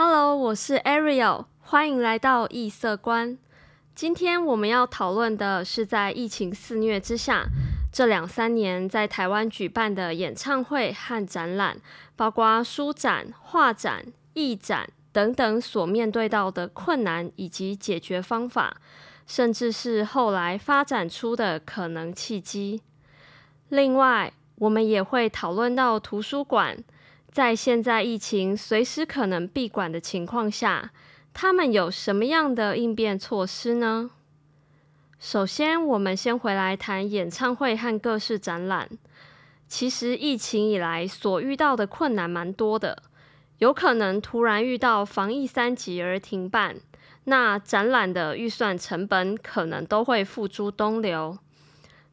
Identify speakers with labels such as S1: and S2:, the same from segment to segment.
S1: Hello，我是 Ariel，欢迎来到异色观。今天我们要讨论的是在疫情肆虐之下，这两三年在台湾举办的演唱会和展览，包括书展、画展、艺展等等所面对到的困难以及解决方法，甚至是后来发展出的可能契机。另外，我们也会讨论到图书馆。在现在疫情随时可能闭馆的情况下，他们有什么样的应变措施呢？首先，我们先回来谈演唱会和各式展览。其实疫情以来所遇到的困难蛮多的，有可能突然遇到防疫三级而停办，那展览的预算成本可能都会付诸东流。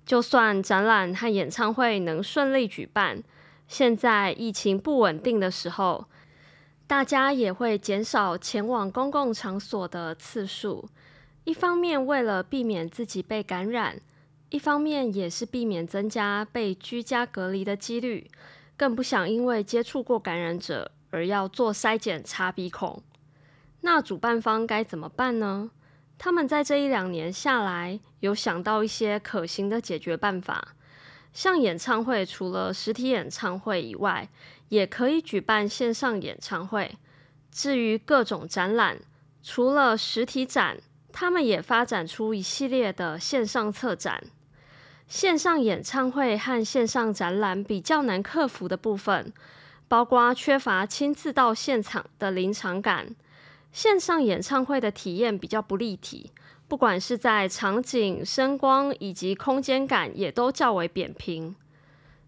S1: 就算展览和演唱会能顺利举办。现在疫情不稳定的时候，大家也会减少前往公共场所的次数。一方面为了避免自己被感染，一方面也是避免增加被居家隔离的几率，更不想因为接触过感染者而要做筛检查鼻孔。那主办方该怎么办呢？他们在这一两年下来，有想到一些可行的解决办法。像演唱会，除了实体演唱会以外，也可以举办线上演唱会。至于各种展览，除了实体展，他们也发展出一系列的线上策展。线上演唱会和线上展览比较难克服的部分，包括缺乏亲自到现场的临场感，线上演唱会的体验比较不立体。不管是在场景、声光以及空间感，也都较为扁平。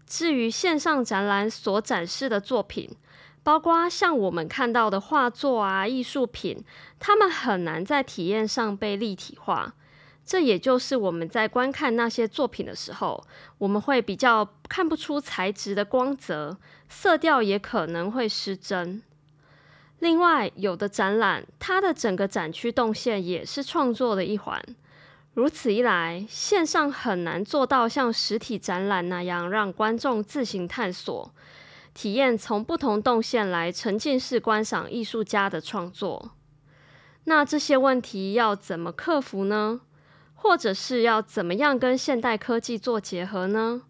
S1: 至于线上展览所展示的作品，包括像我们看到的画作啊、艺术品，它们很难在体验上被立体化。这也就是我们在观看那些作品的时候，我们会比较看不出材质的光泽，色调也可能会失真。另外，有的展览，它的整个展区动线也是创作的一环。如此一来，线上很难做到像实体展览那样让观众自行探索、体验从不同动线来沉浸式观赏艺术家的创作。那这些问题要怎么克服呢？或者是要怎么样跟现代科技做结合呢？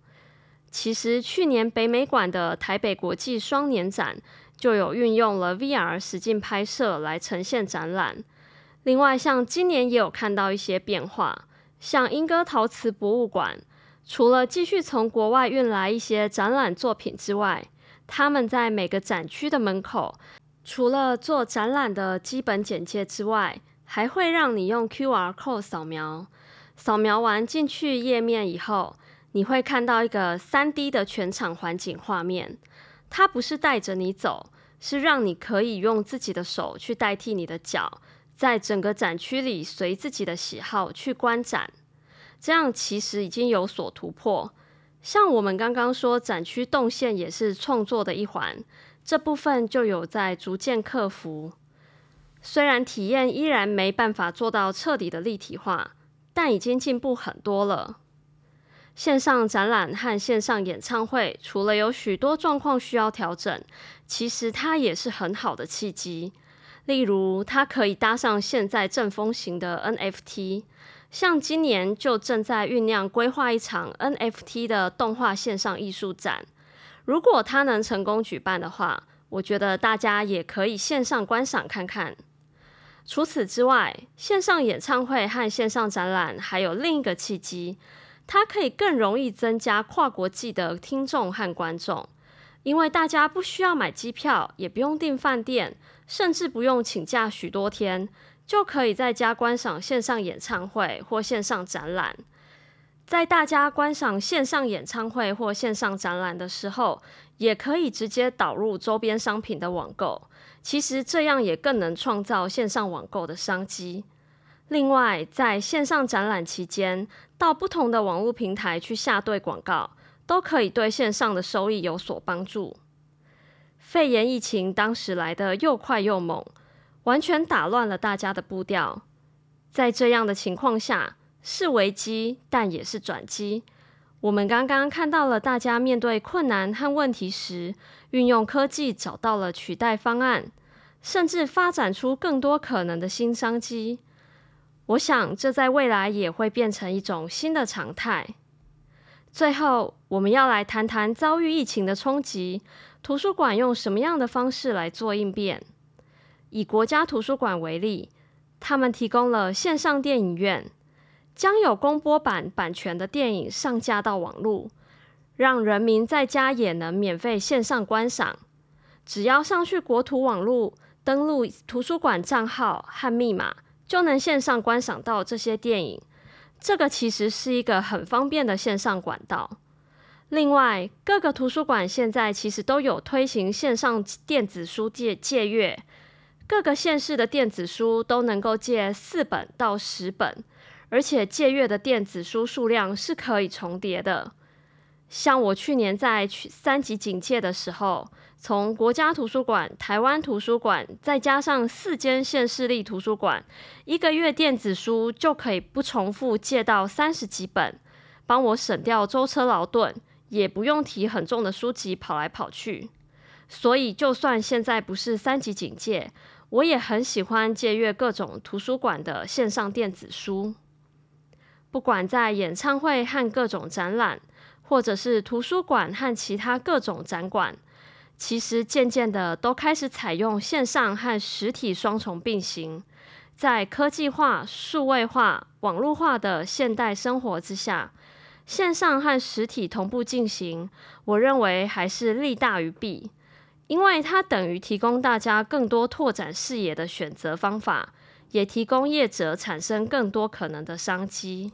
S1: 其实，去年北美馆的台北国际双年展。就有运用了 VR 实境拍摄来呈现展览。另外，像今年也有看到一些变化，像英歌陶瓷博物馆，除了继续从国外运来一些展览作品之外，他们在每个展区的门口，除了做展览的基本简介之外，还会让你用 QR code 扫描。扫描完进去页面以后，你会看到一个 3D 的全场环境画面。它不是带着你走，是让你可以用自己的手去代替你的脚，在整个展区里随自己的喜好去观展。这样其实已经有所突破。像我们刚刚说，展区动线也是创作的一环，这部分就有在逐渐克服。虽然体验依然没办法做到彻底的立体化，但已经进步很多了。线上展览和线上演唱会，除了有许多状况需要调整，其实它也是很好的契机。例如，它可以搭上现在正风行的 NFT，像今年就正在酝酿规划一场 NFT 的动画线上艺术展。如果它能成功举办的话，我觉得大家也可以线上观赏看看。除此之外，线上演唱会和线上展览还有另一个契机。它可以更容易增加跨国际的听众和观众，因为大家不需要买机票，也不用订饭店，甚至不用请假许多天，就可以在家观赏线上演唱会或线上展览。在大家观赏线上演唱会或线上展览的时候，也可以直接导入周边商品的网购。其实这样也更能创造线上网购的商机。另外，在线上展览期间，到不同的网络平台去下对广告，都可以对线上的收益有所帮助。肺炎疫情当时来的又快又猛，完全打乱了大家的步调。在这样的情况下，是危机，但也是转机。我们刚刚看到了大家面对困难和问题时，运用科技找到了取代方案。甚至发展出更多可能的新商机。我想，这在未来也会变成一种新的常态。最后，我们要来谈谈遭遇疫情的冲击，图书馆用什么样的方式来做应变？以国家图书馆为例，他们提供了线上电影院，将有公播版版权的电影上架到网络，让人民在家也能免费线上观赏。只要上去国图网络，登录图书馆账号和密码，就能线上观赏到这些电影。这个其实是一个很方便的线上管道。另外，各个图书馆现在其实都有推行线上电子书借借阅，各个县市的电子书都能够借四本到十本，而且借阅的电子书数量是可以重叠的。像我去年在去三级警戒的时候，从国家图书馆、台湾图书馆，再加上四间县市立图书馆，一个月电子书就可以不重复借到三十几本，帮我省掉舟车劳顿，也不用提很重的书籍跑来跑去。所以，就算现在不是三级警戒，我也很喜欢借阅各种图书馆的线上电子书，不管在演唱会和各种展览。或者是图书馆和其他各种展馆，其实渐渐的都开始采用线上和实体双重并行。在科技化、数位化、网络化的现代生活之下，线上和实体同步进行，我认为还是利大于弊，因为它等于提供大家更多拓展视野的选择方法，也提供业者产生更多可能的商机。